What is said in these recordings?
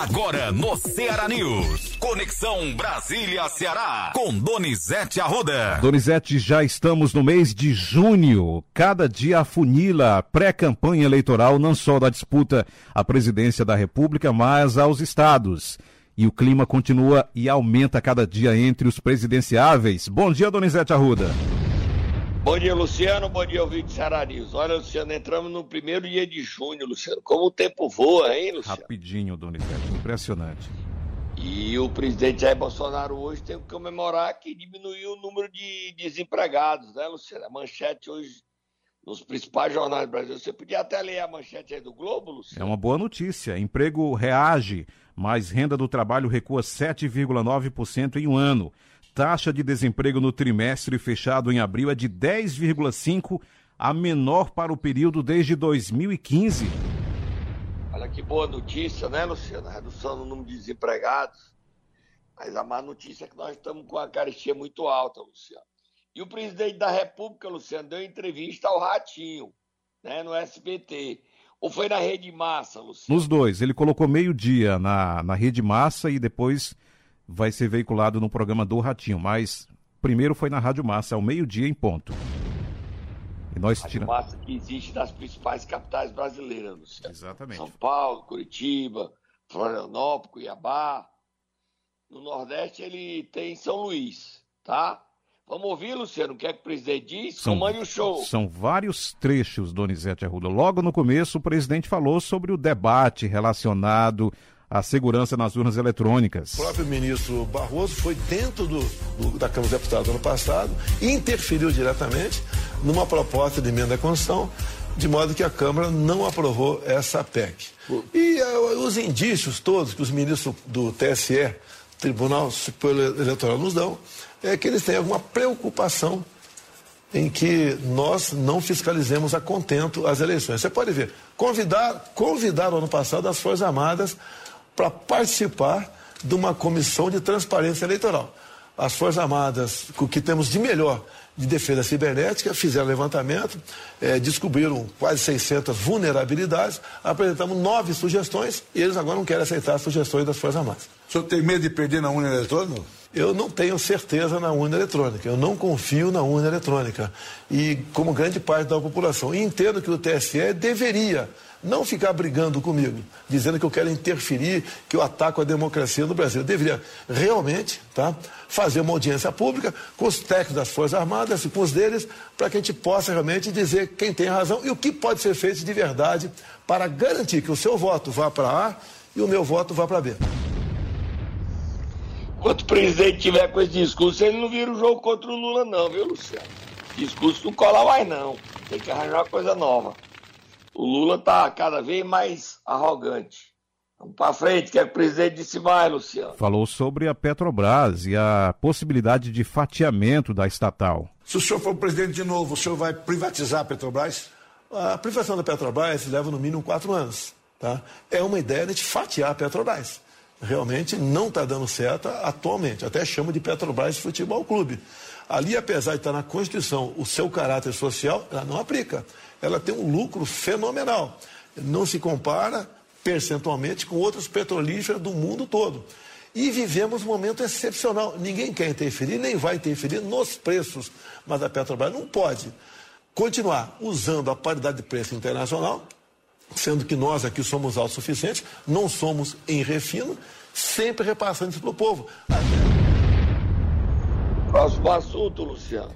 Agora no Ceará News. Conexão Brasília-Ceará. Com Donizete Arruda. Donizete, já estamos no mês de junho. Cada dia afunila a pré-campanha eleitoral, não só da disputa à presidência da República, mas aos estados. E o clima continua e aumenta cada dia entre os presidenciáveis. Bom dia, Donizete Arruda. Bom dia, Luciano. Bom dia, ouvinte News. Olha, Luciano, entramos no primeiro dia de junho, Luciano. Como o tempo voa, hein, Luciano? Rapidinho, Donizete. Impressionante. E o presidente Jair Bolsonaro hoje tem que comemorar que diminuiu o número de desempregados, né, Luciano? A manchete hoje nos principais jornais do Brasil. Você podia até ler a manchete aí do Globo, Luciano? É uma boa notícia. Emprego reage, mas renda do trabalho recua 7,9% em um ano taxa de desemprego no trimestre fechado em abril é de 10,5%, a menor para o período desde 2015. Olha que boa notícia, né, Luciano? A redução no número de desempregados. Mas a má notícia é que nós estamos com a carestia muito alta, Luciano. E o presidente da República, Luciano, deu entrevista ao Ratinho, né, no SBT. Ou foi na Rede Massa, Luciano? Nos dois. Ele colocou meio-dia na, na Rede Massa e depois vai ser veiculado no programa do Ratinho, mas primeiro foi na Rádio Massa, ao meio-dia em ponto. E nós Rádio tira... Massa que existe nas principais capitais brasileiras, Luciano. Exatamente. São Paulo, Curitiba, Florianópolis, Cuiabá. No Nordeste ele tem São Luís, tá? Vamos ouvir, Luciano, o que é que o presidente diz? São, Comande o show. São vários trechos, Donizete Arruda. Logo no começo, o presidente falou sobre o debate relacionado a segurança nas urnas eletrônicas. O próprio ministro Barroso foi dentro do, do, da Câmara dos Deputados ano passado e interferiu diretamente numa proposta de emenda à Constituição, de modo que a Câmara não aprovou essa PEC. E uh, os indícios todos que os ministros do TSE, Tribunal Superior Eleitoral, nos dão, é que eles têm alguma preocupação em que nós não fiscalizemos a contento as eleições. Você pode ver, convidar, convidar ano passado as Forças Armadas para participar de uma comissão de transparência eleitoral. As Forças Armadas, o que temos de melhor de defesa cibernética, fizeram levantamento, é, descobriram quase 600 vulnerabilidades, apresentamos nove sugestões e eles agora não querem aceitar as sugestões das Forças Armadas. O senhor tem medo de perder na urna eletrônica? Eu não tenho certeza na urna eletrônica, eu não confio na urna eletrônica. E como grande parte da população. Entendo que o TSE deveria não ficar brigando comigo, dizendo que eu quero interferir, que eu ataco a democracia no Brasil. Eu deveria realmente tá, fazer uma audiência pública com os técnicos das Forças Armadas e com os deles, para que a gente possa realmente dizer quem tem razão e o que pode ser feito de verdade para garantir que o seu voto vá para A e o meu voto vá para B. Enquanto o presidente tiver com esse discurso, ele não vira o jogo contra o Lula, não, viu, Luciano? Discurso não cola mais, não. Tem que arranjar uma coisa nova o Lula está cada vez mais arrogante. Vamos para frente, que é o presidente disse mais, Luciano. Falou sobre a Petrobras e a possibilidade de fatiamento da estatal. Se o senhor for presidente de novo, o senhor vai privatizar a Petrobras? A privatização da Petrobras leva no mínimo quatro anos. Tá? É uma ideia de fatiar a Petrobras. Realmente não está dando certo atualmente. Até chama de Petrobras Futebol Clube. Ali, apesar de estar na Constituição o seu caráter social, ela não aplica ela tem um lucro fenomenal. Não se compara percentualmente com outros petrolíferos do mundo todo. E vivemos um momento excepcional. Ninguém quer interferir, nem vai interferir nos preços. Mas a Petrobras não pode continuar usando a paridade de preço internacional, sendo que nós aqui somos autossuficientes, não somos em refino, sempre repassando isso para o povo. Próximo assunto, Luciano.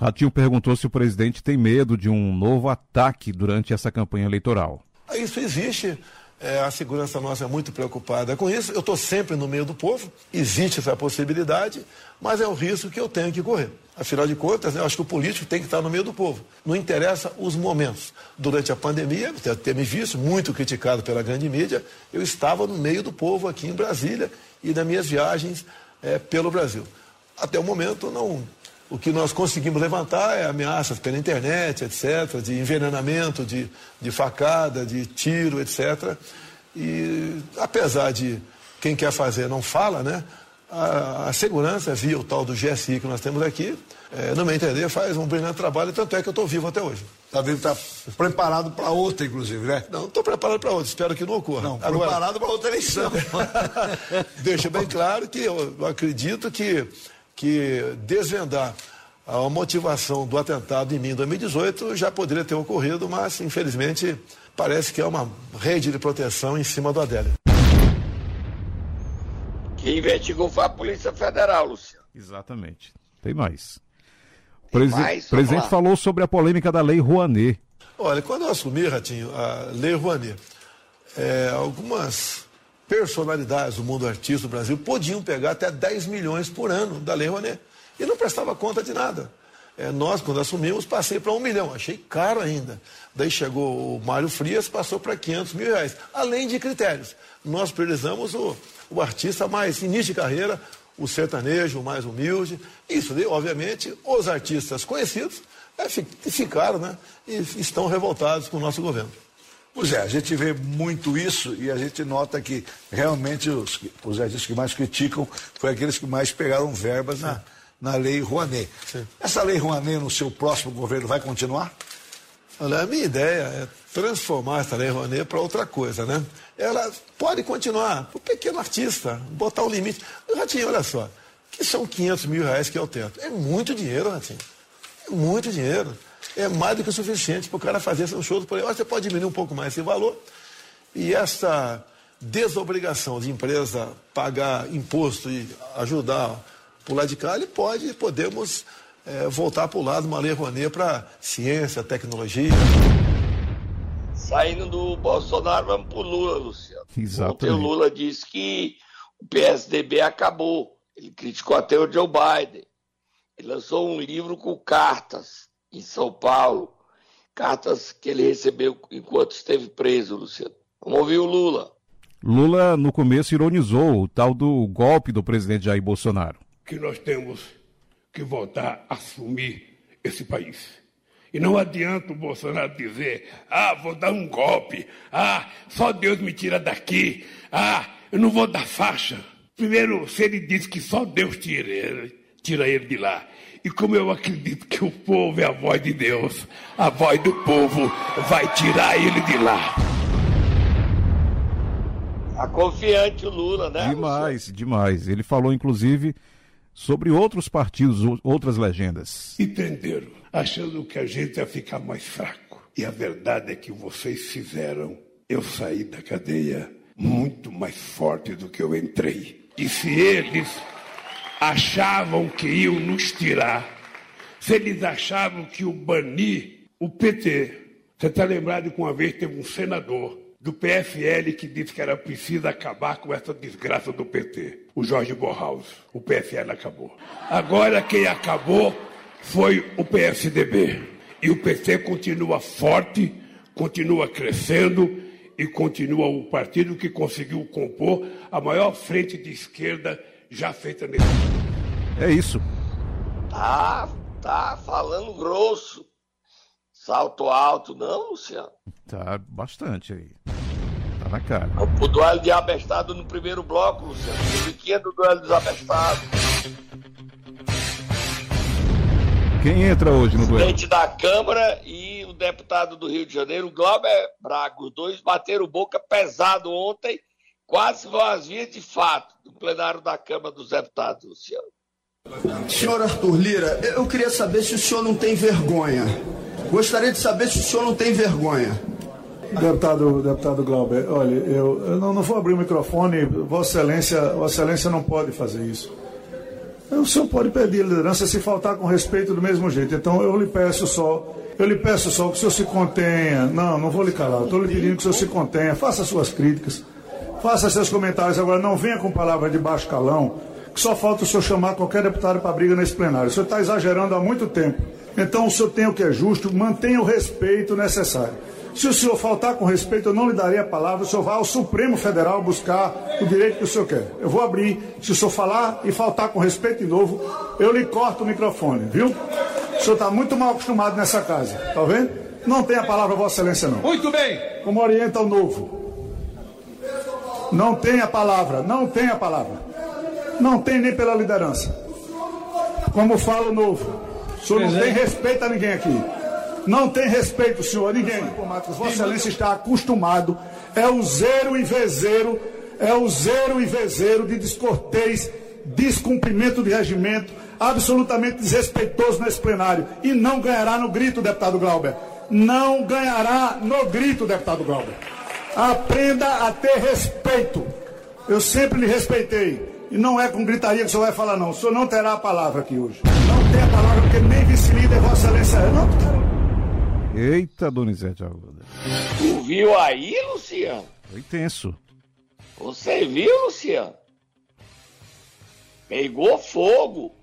Ratinho perguntou se o presidente tem medo de um novo ataque durante essa campanha eleitoral. Isso existe. É, a segurança nossa é muito preocupada com isso. Eu estou sempre no meio do povo, existe essa possibilidade, mas é o risco que eu tenho que correr. Afinal de contas, né, eu acho que o político tem que estar no meio do povo. Não interessa os momentos. Durante a pandemia, deve ter me visto, muito criticado pela grande mídia, eu estava no meio do povo aqui em Brasília e nas minhas viagens é, pelo Brasil. Até o momento, não o que nós conseguimos levantar é ameaças pela internet, etc., de envenenamento, de, de facada, de tiro, etc. E apesar de quem quer fazer não fala, né? a, a segurança via o tal do GSI que nós temos aqui, é, no meu entender, faz um brilhante trabalho, tanto é que eu estou vivo até hoje. Está vivo, está preparado para outra, inclusive, né? Não, estou preparado para outra, espero que não ocorra. Não, Agora, preparado para outra eleição. deixa bem claro que eu, eu acredito que, que desvendar a motivação do atentado em mim em 2018 já poderia ter ocorrido, mas infelizmente parece que é uma rede de proteção em cima do Adélio. Quem investigou foi a Polícia Federal, Luciano. Exatamente. Tem mais. O Presi mais? presidente falou sobre a polêmica da Lei Rouanet. Olha, quando eu assumi, Ratinho, a Lei Rouanet, é, algumas personalidades do mundo artístico do Brasil podiam pegar até 10 milhões por ano da Lei Rouanet e não prestava conta de nada. É, nós, quando assumimos, passei para um milhão, achei caro ainda. Daí chegou o Mário Frias, passou para 500 mil reais, além de critérios. Nós priorizamos o, o artista mais início de carreira, o sertanejo mais humilde. Isso, obviamente, os artistas conhecidos é, ficaram né, e estão revoltados com o nosso governo. Pois é, a gente vê muito isso e a gente nota que realmente os, os artistas que mais criticam foram aqueles que mais pegaram verbas na, na lei Rouanet. Sim. Essa lei Rouanet no seu próximo governo vai continuar? Olha, a minha ideia é transformar essa lei Rouanet para outra coisa, né? Ela pode continuar, o pequeno artista, botar o um limite. Ratinho, olha só, que são 500 mil reais que é o teto. É muito dinheiro, Ratinho. É muito dinheiro. É mais do que o suficiente para o cara fazer um show por aí. Você pode diminuir um pouco mais esse valor. E essa desobrigação de empresa pagar imposto e ajudar por lado de cá, ele pode, podemos é, voltar para o lado uma lei Rouanet para ciência, tecnologia. Saindo do Bolsonaro, vamos para o Lula, Luciano. Exatamente. Ontem o Lula disse que o PSDB acabou. Ele criticou até o Joe Biden. Ele lançou um livro com cartas em São Paulo. Cartas que ele recebeu enquanto esteve preso, Luciano. Vamos ouvir o Lula. Lula, no começo, ironizou o tal do golpe do presidente Jair Bolsonaro que nós temos que voltar a assumir esse país. E não adianta o Bolsonaro dizer: ah, vou dar um golpe, ah, só Deus me tira daqui, ah, eu não vou dar faixa. Primeiro, se ele diz que só Deus tira ele, tira ele de lá. E como eu acredito que o povo é a voz de Deus, a voz do povo vai tirar ele de lá. Tá confiante o Lula, né? Demais, demais. Ele falou, inclusive, sobre outros partidos, outras legendas. Entenderam, achando que a gente ia ficar mais fraco. E a verdade é que vocês fizeram eu sair da cadeia muito mais forte do que eu entrei. E se eles achavam que iam nos tirar, se eles achavam que o banir o PT, você está lembrado que uma vez teve um senador do PFL que disse que era preciso acabar com essa desgraça do PT. O Jorge Borhaus. O PFL acabou. Agora quem acabou foi o PSDB. E o PT continua forte, continua crescendo e continua o partido que conseguiu compor a maior frente de esquerda já feita nesse É isso. Tá, tá falando grosso. Salto alto, não, Luciano? Tá bastante aí. Tá na cara. O duelo de abestado no primeiro bloco, Luciano. Musiquinha do duelo dos abestados. Quem entra hoje no duelo? O presidente da Câmara e o deputado do Rio de Janeiro, Glauber Braga. Os dois bateram boca pesado ontem, quase vão às vias de fato, no plenário da Câmara dos Deputados, Luciano. Senhor Arthur Lira, eu queria saber se o senhor não tem vergonha. Gostaria de saber se o senhor não tem vergonha. Deputado, deputado Glauber, olha, eu, eu não, não, vou abrir o microfone, Vossa Excelência, Vossa Excelência não pode fazer isso. O senhor pode pedir liderança se faltar com respeito do mesmo jeito. Então eu lhe peço só, eu lhe peço só que o senhor se contenha. Não, não vou lhe calar, estou lhe pedindo que o senhor se contenha, faça suas críticas, faça seus comentários. Agora não venha com palavras de baixo calão, que só falta o senhor chamar qualquer deputado para briga nesse plenário. O senhor está exagerando há muito tempo. Então o senhor tem o que é justo, mantenha o respeito necessário. Se o senhor faltar com respeito, eu não lhe darei a palavra. O senhor vai ao Supremo Federal buscar o direito que o senhor quer. Eu vou abrir. Se o senhor falar e faltar com respeito de novo, eu lhe corto o microfone, viu? O senhor está muito mal acostumado nessa casa, tá vendo? Não tem a palavra, Vossa Excelência, não. Muito bem. Como orienta o novo. Não tem a palavra, não tem a palavra. Não tem nem pela liderança. Como fala o novo. O senhor não tem respeito a ninguém aqui. Não tem respeito, senhor, a ninguém. Vossa Excelência está acostumado. É o zero e vezeiro, é o zero e vezeiro de descortês, descumprimento de regimento, absolutamente desrespeitoso nesse plenário. E não ganhará no grito, deputado Glauber. Não ganhará no grito, deputado Glauber. Aprenda a ter respeito. Eu sempre lhe respeitei. E não é com gritaria que o senhor vai falar, não. O senhor não terá a palavra aqui hoje. Não tem a palavra, porque nem vice-líder, Vossa Excelência. É. Não, cara. Eita, Donizete Arruda. Tu viu aí, Luciano? Foi tenso. Você viu, Luciano? Pegou fogo.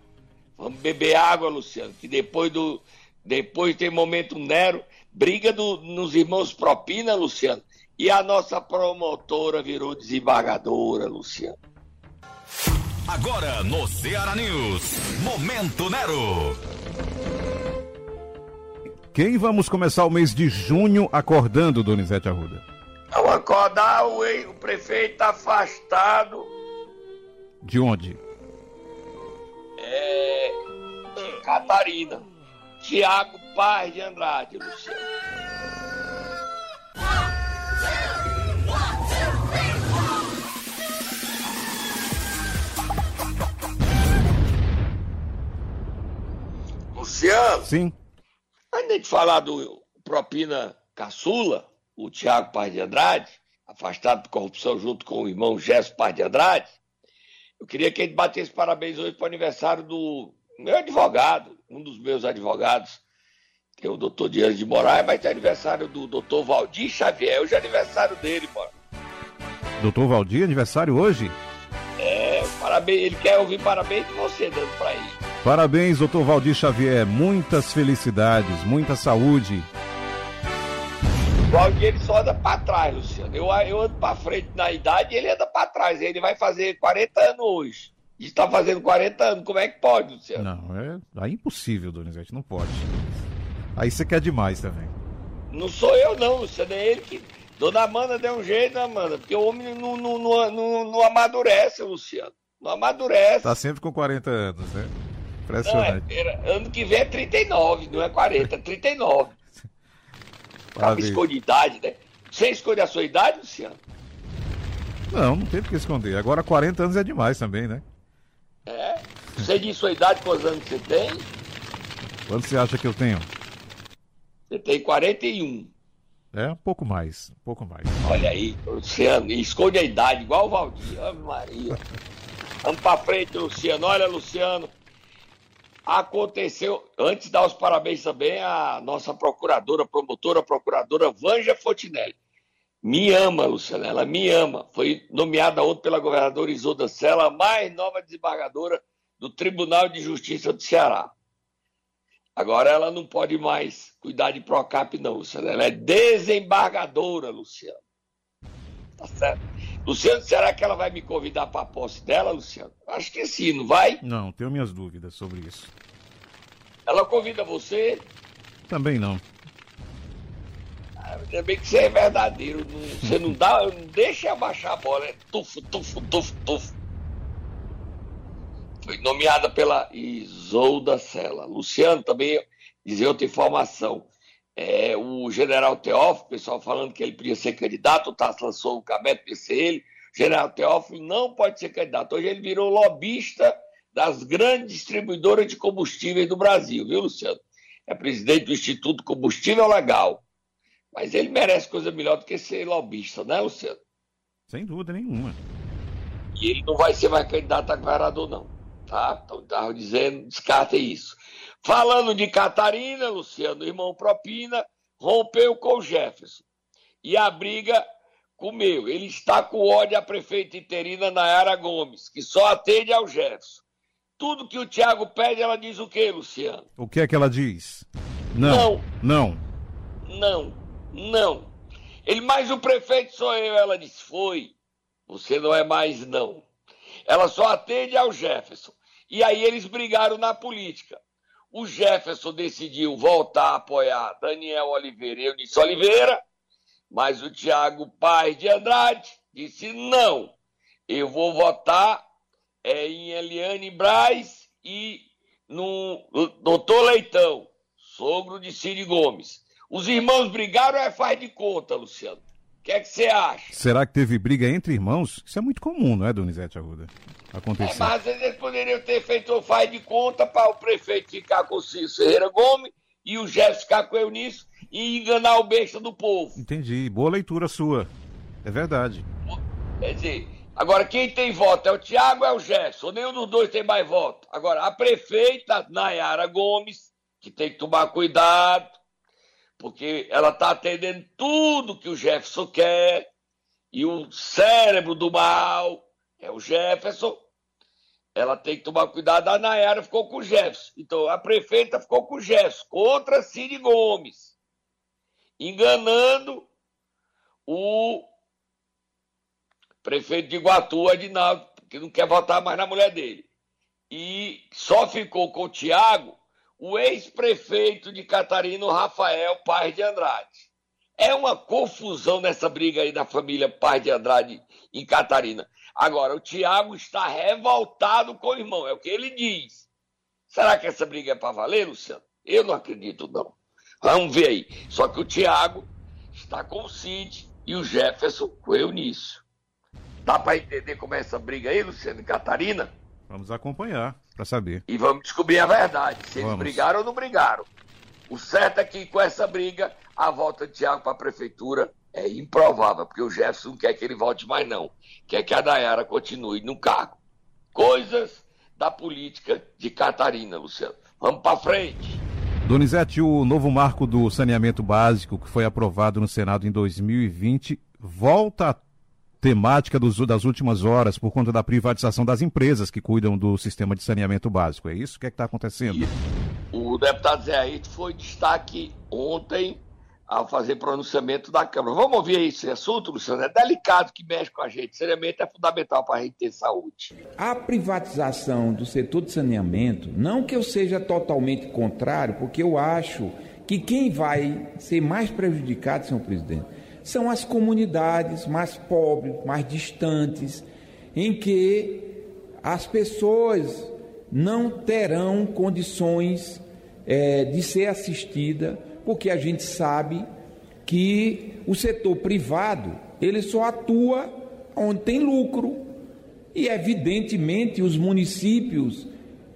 Vamos beber água, Luciano, que depois do. Depois tem momento Nero, briga do, nos irmãos Propina, Luciano. E a nossa promotora virou desembargadora, Luciano. Agora no Ceará News, Momento Nero. Quem vamos começar o mês de junho acordando, Donizete Arruda? Vamos acordar o, o prefeito afastado. De onde? É. Catarina. Tiago Paz de Andrade, Luciano. Luciano. Sim. Antes de falar do propina caçula, o Tiago Paz de Andrade, afastado por corrupção junto com o irmão Gesso Paz de Andrade, eu queria que ele batesse parabéns hoje para o aniversário do meu advogado, um dos meus advogados, que é o doutor Dias de Moraes, vai ter aniversário do doutor Valdir Xavier, hoje é aniversário dele, mano. Doutor Valdir, aniversário hoje? É, parabéns, ele quer ouvir parabéns de você dando para ele. Parabéns, doutor Valdir Xavier. Muitas felicidades, muita saúde. O Valdir ele só anda para trás, Luciano. Eu, eu ando para frente na idade e ele anda para trás. Ele vai fazer 40 anos hoje. Está fazendo 40 anos. Como é que pode, Luciano? Não, é, é impossível, Donizete. Não pode. Aí você quer demais também. Não sou eu, não, Luciano. É ele que. Dona Amanda deu um jeito, né, Amanda? Porque o homem não, não, não, não, não amadurece, Luciano. Não amadurece. Tá sempre com 40 anos, né? Impressionante. Não, é, ano que vem é 39, não é 40, é 39. Cabe escolha de idade, né? Você escolhe a sua idade, Luciano? Não, não tem por que esconder. Agora 40 anos é demais também, né? É. Você diz sua idade, quantos anos você tem? Quanto você acha que eu tenho? Você tem 41. É, um pouco mais, um pouco mais. Olha aí, Luciano, esconde a idade, igual o Valdir. Ave Maria. Vamos pra frente, Luciano. Olha, Luciano, aconteceu, antes dar os parabéns também à nossa procuradora, promotora, procuradora Vanja Fontinelli. Me ama, Luciana, ela me ama. Foi nomeada ontem pela governadora Isolda Sela, a mais nova desembargadora do Tribunal de Justiça do Ceará. Agora ela não pode mais cuidar de Procap, não, Luciana. Ela é desembargadora, Luciano. Tá certo? Luciano, será que ela vai me convidar para a posse dela, Luciano? Acho que sim, não vai? Não, tenho minhas dúvidas sobre isso. Ela convida você? Também não. Ah, ainda bem que você é verdadeiro. Não, você não dá, não deixa abaixar a bola. É tufo, tufo, tufo, tufo. Foi nomeada pela Isolda Sela. Luciano também dizer outra informação. É, o general Teófilo, pessoal falando que ele podia ser candidato, o Tasso lançou o Cabeto para ser ele. O general Teófilo não pode ser candidato. Hoje ele virou lobista das grandes distribuidoras de combustíveis do Brasil, viu, Luciano? É presidente do Instituto Combustível Legal. Mas ele merece coisa melhor do que ser lobista, né, Luciano? Sem dúvida nenhuma. E ele não vai ser mais candidato a governador, não. Tá? Então, estava dizendo, descarte isso. Falando de Catarina, Luciano, irmão Propina, rompeu com o Jefferson. E a briga comeu. Ele está com ódio à prefeita interina Nayara Gomes, que só atende ao Jefferson. Tudo que o Tiago pede, ela diz o quê, Luciano? O que é que ela diz? Não. Não. Não. Não. Ele, mas o prefeito sou eu. Ela disse, foi. Você não é mais não. Ela só atende ao Jefferson. E aí eles brigaram na política o Jefferson decidiu voltar a apoiar Daniel Oliveira e Eunice Oliveira, mas o Tiago Paz de Andrade disse não, eu vou votar é em Eliane Braz e no doutor Leitão, sogro de Cid Gomes. Os irmãos brigaram é faz de conta, Luciano. O que é que você acha? Será que teve briga entre irmãos? Isso é muito comum, não é, Donizete Arruda? Acontecer. É, mas às vezes eles poderiam ter feito o faz de conta para o prefeito ficar com o Cícero Ferreira Gomes e o Jefferson ficar com o Eunício e enganar o besta do povo. Entendi. Boa leitura sua. É verdade. Quer dizer, agora quem tem voto é o Tiago ou é o Jefferson? Nenhum dos dois tem mais voto. Agora, a prefeita Nayara Gomes, que tem que tomar cuidado, porque ela está atendendo tudo que o Jefferson quer, e o cérebro do mal é o Jefferson. Ela tem que tomar cuidado. A Nayara ficou com o Jefferson. Então, a prefeita ficou com o Jefferson, contra Cid Gomes, enganando o prefeito de Iguatu, Adinaldo, que não quer votar mais na mulher dele. E só ficou com o Tiago o ex-prefeito de Catarina, Rafael Paz de Andrade. É uma confusão nessa briga aí da família Paz de Andrade em Catarina. Agora, o Tiago está revoltado com o irmão, é o que ele diz. Será que essa briga é para valer, Luciano? Eu não acredito, não. Vamos ver aí. Só que o Tiago está com o Cid e o Jefferson com o Eunício. Dá para entender como é essa briga aí, Luciano e Catarina? Vamos acompanhar para saber. E vamos descobrir a verdade, se vamos. eles brigaram ou não brigaram. O certo é que com essa briga, a volta de Tiago para a prefeitura é improvável, porque o Jefferson não quer que ele volte mais, não. Quer que a Dayara continue no cargo. Coisas da política de Catarina, Luciano. Vamos para frente. Donizete, o novo marco do saneamento básico que foi aprovado no Senado em 2020 volta a temática dos, das últimas horas por conta da privatização das empresas que cuidam do sistema de saneamento básico. É isso? O que é está acontecendo? O deputado Zé Aito foi destaque ontem ao fazer pronunciamento da Câmara. Vamos ouvir esse assunto, Luciano? É delicado que mexe com a gente. Saneamento é fundamental para a gente ter saúde. A privatização do setor de saneamento, não que eu seja totalmente contrário, porque eu acho que quem vai ser mais prejudicado, senhor presidente, são as comunidades mais pobres, mais distantes, em que as pessoas não terão condições é, de ser assistida, porque a gente sabe que o setor privado ele só atua onde tem lucro. E evidentemente os municípios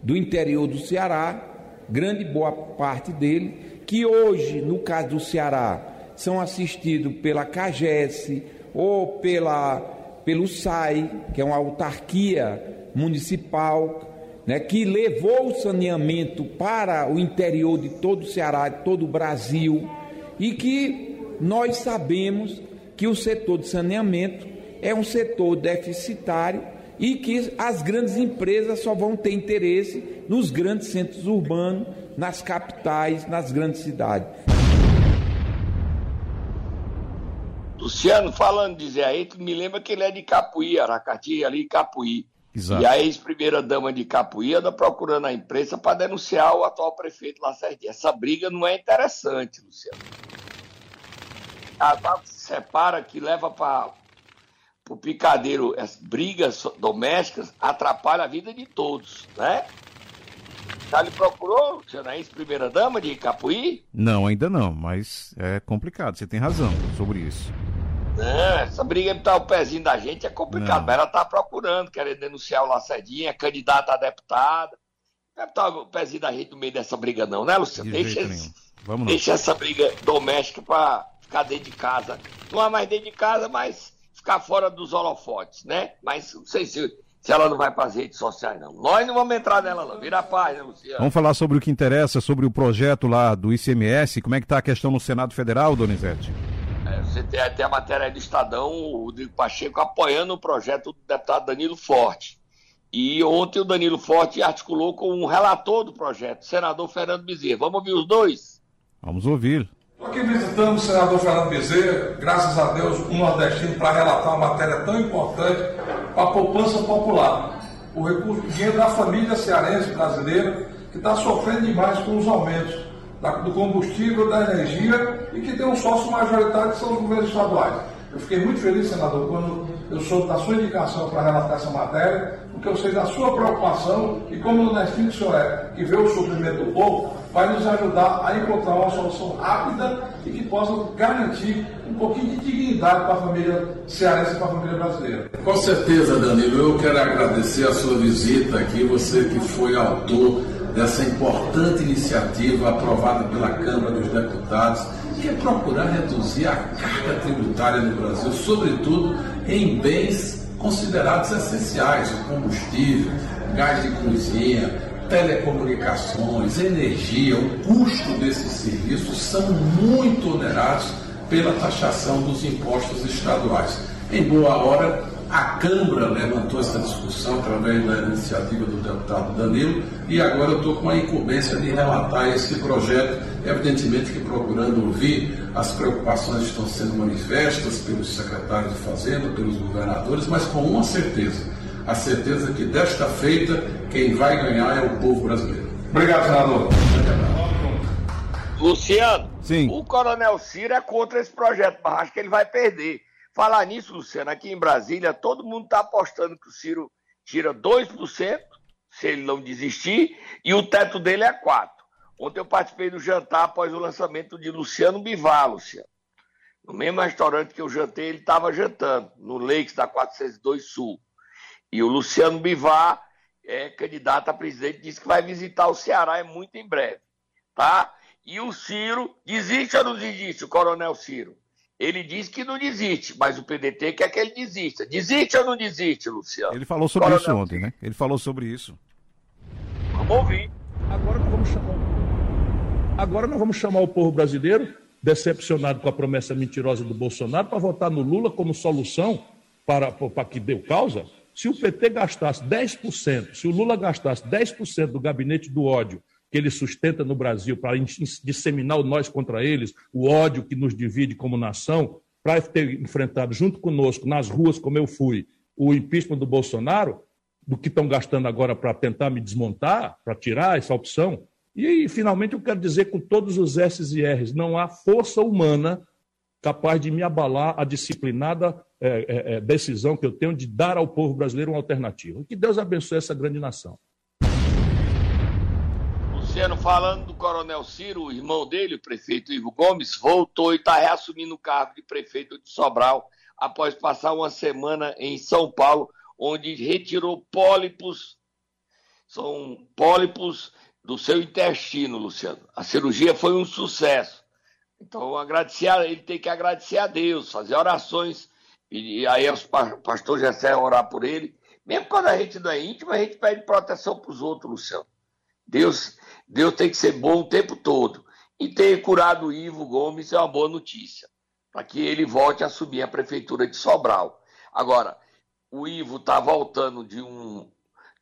do interior do Ceará, grande boa parte dele, que hoje no caso do Ceará são assistidos pela CAGES ou pela, pelo SAI, que é uma autarquia municipal, né, que levou o saneamento para o interior de todo o Ceará, de todo o Brasil, e que nós sabemos que o setor de saneamento é um setor deficitário e que as grandes empresas só vão ter interesse nos grandes centros urbanos, nas capitais, nas grandes cidades. Luciano, falando de Zé Ayrton, me lembra que ele é de Capuí, Aracati, ali em Capuí. Exato. E a ex-primeira-dama de Capuí anda procurando a imprensa para denunciar o atual prefeito Lacerda. Essa briga não é interessante, Luciano. A se separa que leva para o picadeiro as brigas domésticas, atrapalha a vida de todos, né? Já lhe procurou, Luciano, a ex-primeira-dama de Capuí? Não, ainda não, mas é complicado, você tem razão sobre isso. Não, essa briga de tá o pezinho da gente é complicado, não. mas ela tá procurando, querendo denunciar o Lacedinha, é candidata a deputada. Não deve estar o pezinho da gente no meio dessa briga, não, né, Luciano? De deixa, esse, Vamos deixa essa briga doméstica para ficar dentro de casa. Não é mais dentro de casa, mas ficar fora dos holofotes, né? Mas não sei se, se ela não vai para as redes sociais, não. Nós não vamos entrar nela, não. Vira a paz, né, Luciano? Vamos falar sobre o que interessa, sobre o projeto lá do ICMS. Como é que está a questão no Senado Federal, Donizete? Você tem até a matéria do Estadão, o Rodrigo Pacheco apoiando o projeto do deputado Danilo Forte. E ontem o Danilo Forte articulou com um relator do projeto, o senador Fernando Bezerra. Vamos ouvir os dois? Vamos ouvir. Estou aqui visitando o senador Fernando Bezerra, graças a Deus, um nordestino, para relatar uma matéria tão importante para a poupança popular. O recurso de dinheiro da família cearense brasileira, que está sofrendo demais com os aumentos do combustível, da energia e que tem um sócio majoritário que são os governos estaduais. Eu fiquei muito feliz, senador, quando eu soube da sua indicação para relatar essa matéria, porque eu sei da sua preocupação e como o nordestino que o senhor é, que vê o sofrimento do povo, vai nos ajudar a encontrar uma solução rápida e que possa garantir um pouquinho de dignidade para a família cearense e para a família brasileira. Com certeza, Danilo. Eu quero agradecer a sua visita aqui, você que foi autor dessa importante iniciativa aprovada pela Câmara dos Deputados, que é procurar reduzir a carga tributária no Brasil, sobretudo em bens considerados essenciais, combustível, gás de cozinha, telecomunicações, energia, o custo desses serviços são muito onerados pela taxação dos impostos estaduais. Em boa hora, a Câmara levantou essa discussão através da iniciativa do deputado Danilo e agora eu estou com a incumbência de relatar esse projeto, evidentemente que procurando ouvir as preocupações que estão sendo manifestas pelos secretários de Fazenda, pelos governadores, mas com uma certeza, a certeza que desta feita quem vai ganhar é o povo brasileiro. Obrigado, senador. Luciano, Sim. o Coronel Ciro é contra esse projeto, mas acho que ele vai perder. Falar nisso, Luciano, aqui em Brasília, todo mundo está apostando que o Ciro tira 2%, se ele não desistir, e o teto dele é 4%. Ontem eu participei do jantar após o lançamento de Luciano Bivar, Luciano. No mesmo restaurante que eu jantei, ele estava jantando, no Lakes da 402 Sul. E o Luciano Bivar é candidato a presidente, disse que vai visitar o Ceará é muito em breve, tá? E o Ciro, desiste ou não desiste, o coronel Ciro? Ele diz que não desiste, mas o PDT quer que ele desista. Desiste ou não desiste, Luciano? Ele falou sobre Coronel isso ontem, né? Ele falou sobre isso. Vamos ouvir. Agora nós vamos chamar, agora nós vamos chamar o povo brasileiro, decepcionado com a promessa mentirosa do Bolsonaro, para votar no Lula como solução para, para que deu causa. Se o PT gastasse 10%, se o Lula gastasse 10% do gabinete do ódio que ele sustenta no Brasil para disseminar o nós contra eles, o ódio que nos divide como nação, para ter enfrentado junto conosco nas ruas, como eu fui, o impeachment do Bolsonaro, do que estão gastando agora para tentar me desmontar, para tirar essa opção. E, finalmente, eu quero dizer com todos os S's e R's: não há força humana capaz de me abalar a disciplinada é, é, decisão que eu tenho de dar ao povo brasileiro uma alternativa. Que Deus abençoe essa grande nação. Luciano, falando do Coronel Ciro, o irmão dele, o prefeito Ivo Gomes, voltou e está reassumindo o cargo de prefeito de Sobral após passar uma semana em São Paulo, onde retirou pólipos, são pólipos do seu intestino, Luciano. A cirurgia foi um sucesso. Então, agradecer ele tem que agradecer a Deus, fazer orações, e aí o pastor Jessé orar por ele. Mesmo quando a gente não é íntimo, a gente pede proteção para os outros, Luciano. Deus, Deus tem que ser bom o tempo todo. E ter curado o Ivo Gomes é uma boa notícia, para que ele volte a assumir a prefeitura de Sobral. Agora, o Ivo está voltando de um,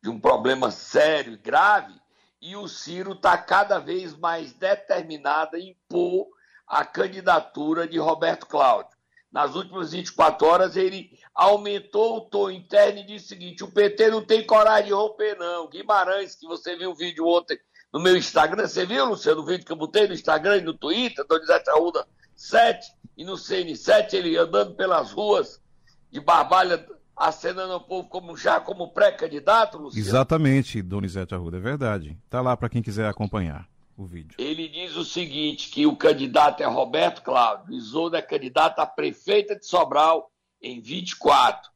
de um problema sério e grave, e o Ciro está cada vez mais determinado em impor a candidatura de Roberto Cláudio. Nas últimas 24 horas, ele aumentou o tom interno e disse o seguinte: o PT não tem coragem de romper, não. Guimarães, que você viu o vídeo ontem no meu Instagram, você viu, Luciano, o vídeo que eu botei no Instagram e no Twitter, Donizete Arruda 7, e no CN7, ele andando pelas ruas de Barbalha, acenando ao povo como já como pré-candidato, Luciano. Exatamente, Donizete Arruda, é verdade. Tá lá para quem quiser acompanhar o vídeo. Ele diz o seguinte, que o candidato é Roberto Cláudio, Isolda é candidato a prefeita de Sobral em 24.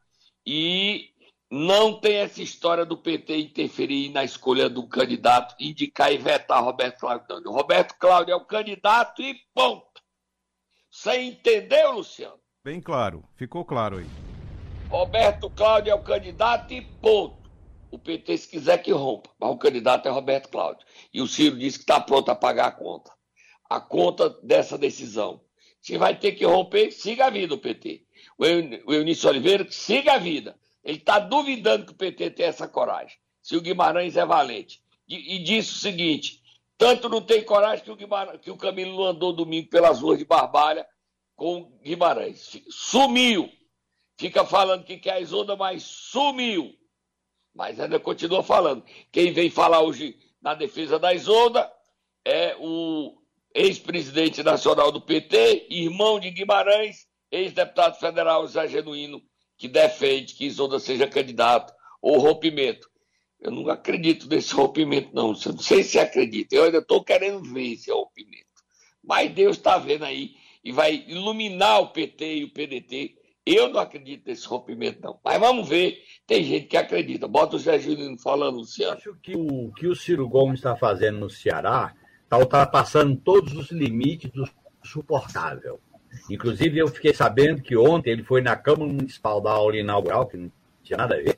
E não tem essa história do PT interferir na escolha do candidato, indicar e vetar Roberto Cláudio. Não. Roberto Cláudio é o candidato e ponto. Você entendeu, Luciano? Bem claro, ficou claro aí. Roberto Cláudio é o candidato e ponto. O PT, se quiser que rompa, mas o candidato é Roberto Cláudio. E o Ciro disse que está pronto a pagar a conta. A conta dessa decisão. Se vai ter que romper, siga a vida o PT. O Eunício Oliveira, siga a vida. Ele está duvidando que o PT tem essa coragem. Se o Guimarães é valente. E, e disse o seguinte: tanto não tem coragem que o, que o Camilo andou domingo pelas ruas de Barbalha com Guimarães. Sumiu. Fica falando que quer a Isolda, mas sumiu. Mas ainda continua falando. Quem vem falar hoje na defesa da Isolda é o ex-presidente nacional do PT, irmão de Guimarães, ex-deputado federal Zé Genuíno, que defende que Isolda seja candidato, ou rompimento. Eu não acredito nesse rompimento, não. Eu não sei se acredita. Eu ainda estou querendo ver esse rompimento. Mas Deus está vendo aí e vai iluminar o PT e o PDT. Eu não acredito nesse rompimento, não. Mas vamos ver. Tem gente que acredita. Bota o Zé Juliano falando, Luciano. Acho que o que o Ciro Gomes está fazendo no Ceará está ultrapassando todos os limites do suportável. Inclusive, eu fiquei sabendo que ontem ele foi na Câmara Municipal da aula inaugural, que não tinha nada a ver,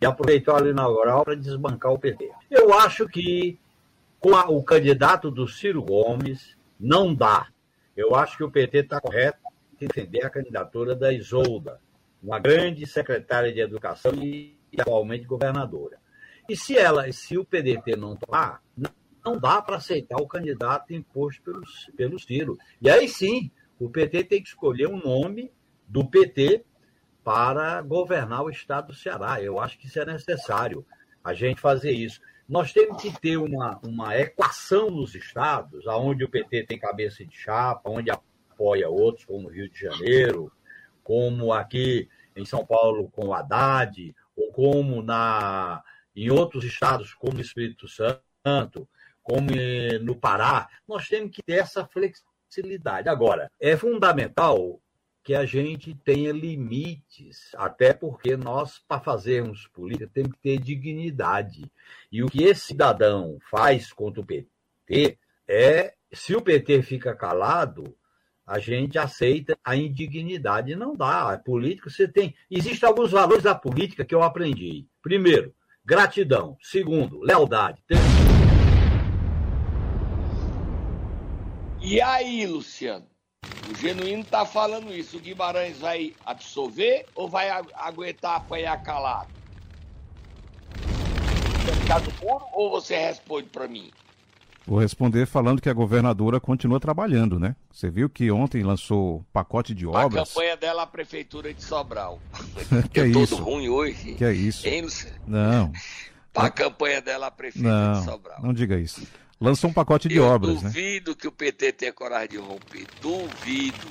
e aproveitou a aula inaugural para desbancar o PT. Eu acho que com a, o candidato do Ciro Gomes não dá. Eu acho que o PT está correto em defender a candidatura da Isolda, uma grande secretária de educação e atualmente governadora. E se ela, se o PDT não tomar, não dá para aceitar o candidato imposto pelo, pelo Ciro. E aí sim, o PT tem que escolher um nome do PT para governar o estado do Ceará. Eu acho que isso é necessário, a gente fazer isso. Nós temos que ter uma, uma equação nos estados, onde o PT tem cabeça de chapa, onde apoia outros, como Rio de Janeiro, como aqui em São Paulo com o Haddad, ou como na, em outros estados, como o Espírito Santo, como no Pará. Nós temos que ter essa flexibilidade. Agora, é fundamental que a gente tenha limites, até porque nós, para fazermos política, temos que ter dignidade. E o que esse cidadão faz contra o PT é, se o PT fica calado, a gente aceita a indignidade. Não dá. A política, você tem. Existem alguns valores da política que eu aprendi. Primeiro, gratidão. Segundo, lealdade. Terceiro... E aí, Luciano? O Genuíno está falando isso. O Guimarães vai absorver ou vai aguentar apanhar calado? Ficar do muro ou você responde para mim? Vou responder falando que a governadora continua trabalhando, né? Você viu que ontem lançou pacote de obras. A campanha dela, a prefeitura de Sobral. que é todo isso? ruim hoje. Que é isso? Hein, Luciano? Não. A campanha dela, a prefeitura não, de Sobral. Não diga isso. Lançou um pacote de Eu obras, né? duvido que o PT tenha coragem de romper. Duvido.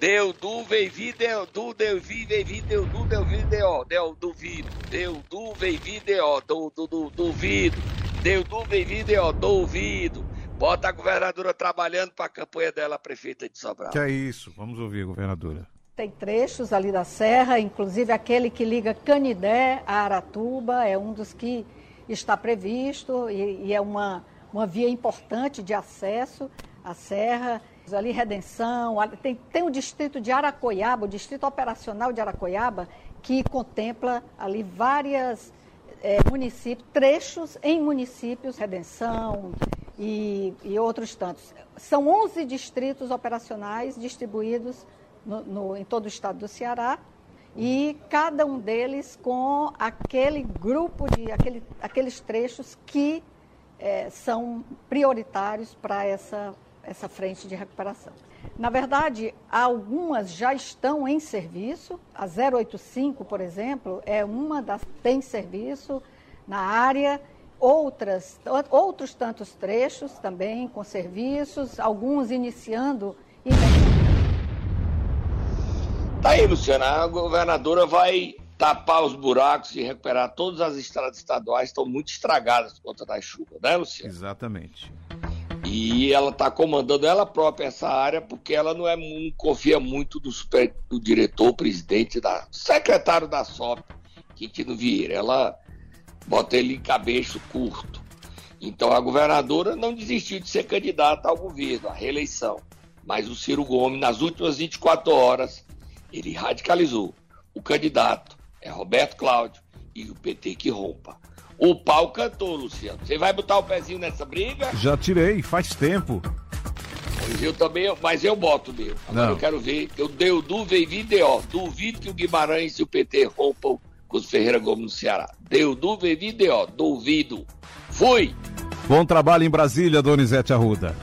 Deu, du, vem, vi, deu, du, deu, vi, vem, vi, deu, du, deu, vi, deu, deu, duvido. Deu, du, vem, vi, deu, du, du, du, duvido. Deu, du, vem, vi, deu, duvido. Bota a governadora trabalhando para a campanha dela, a prefeita de Sobral. Que é isso? Vamos ouvir, governadora. Tem trechos ali da serra, inclusive aquele que liga Canidé a Aratuba, é um dos que está previsto e, e é uma uma via importante de acesso à serra, ali Redenção, tem, tem o distrito de Aracoiaba, o distrito operacional de Aracoiaba, que contempla ali várias é, municípios, trechos em municípios, Redenção e, e, outros tantos. São 11 distritos operacionais distribuídos no, no, em todo o estado do Ceará e cada um deles com aquele grupo de aquele, aqueles trechos que é, são prioritários para essa, essa frente de recuperação. Na verdade, algumas já estão em serviço. A 085, por exemplo, é uma das tem serviço na área. Outras, outros tantos trechos também com serviços, alguns iniciando Tá aí, Luciana, a governadora vai tapar os buracos e recuperar todas as estradas estaduais estão muito estragadas por conta da chuva, né, Luciano? Exatamente. E ela está comandando ela própria essa área porque ela não é não confia muito do, super, do diretor, presidente, da secretário da SOP, Quintino Vieira. Ela bota ele em cabeço curto. Então a governadora não desistiu de ser candidata ao governo, à reeleição. Mas o Ciro Gomes, nas últimas 24 horas, ele radicalizou. O candidato é Roberto Cláudio e o PT que rompa. O pau cantou, Luciano. Você vai botar o pezinho nessa briga? Já tirei, faz tempo. Eu também, mas eu boto meu. Agora Não. eu quero ver. Eu dei o Duve e Videó. Duvido que o Guimarães e o PT rompam com os Ferreira Gomes no Ceará. Deu Duve e Videó. Duvido. Fui! Bom trabalho em Brasília, Donizete Arruda.